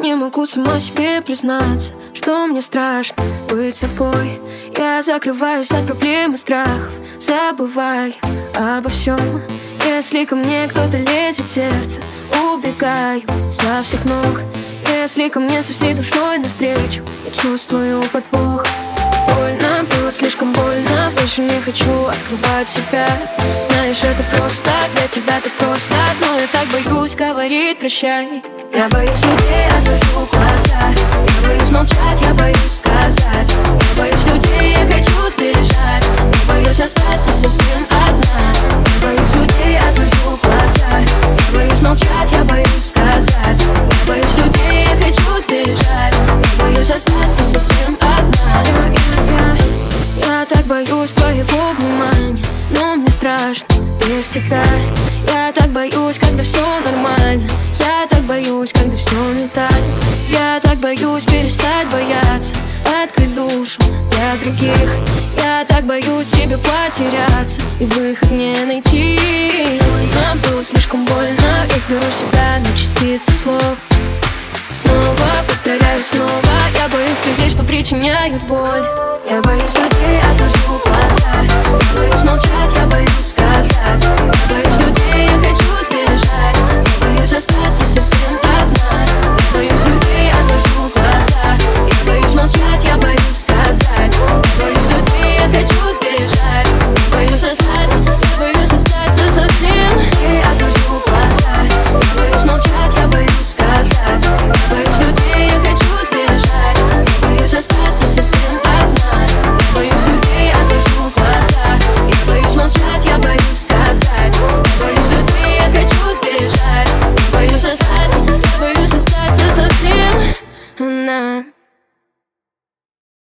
не могу сама себе признаться Что мне страшно быть собой. Я закрываюсь от проблем и страхов Забываю обо всем Если ко мне кто-то лезет в сердце Убегаю со всех ног. Если ко мне со всей душой навстречу Я чувствую подвох. Больно, было слишком больно Больше не хочу открывать себя. Знаешь, это просто для тебя это просто Но я так боюсь говорить прощай Я боюсь людей, отвожу глаза. Я боюсь молчать, я боюсь сказать. Я боюсь людей, я хочу сбежать. Я боюсь остаться совсем одна. Я боюсь людей, отвожу глаза. Я боюсь молчать, я боюсь сказать. Я боюсь людей, я хочу сбежать. Я боюсь остаться совсем одна. Я так боюсь твоего внимания Но мне страшно без тебя Я так боюсь, когда все нормально. Я так боюсь, когда все не так. Я так боюсь перестать бояться Открыть душу для других. Я так боюсь себе потеряться И выход не найти. Нам было слишком больно Я сберу себя на частицы слов. Снова повторяю снова Я боюсь людей, что причиняют боль. Я nah.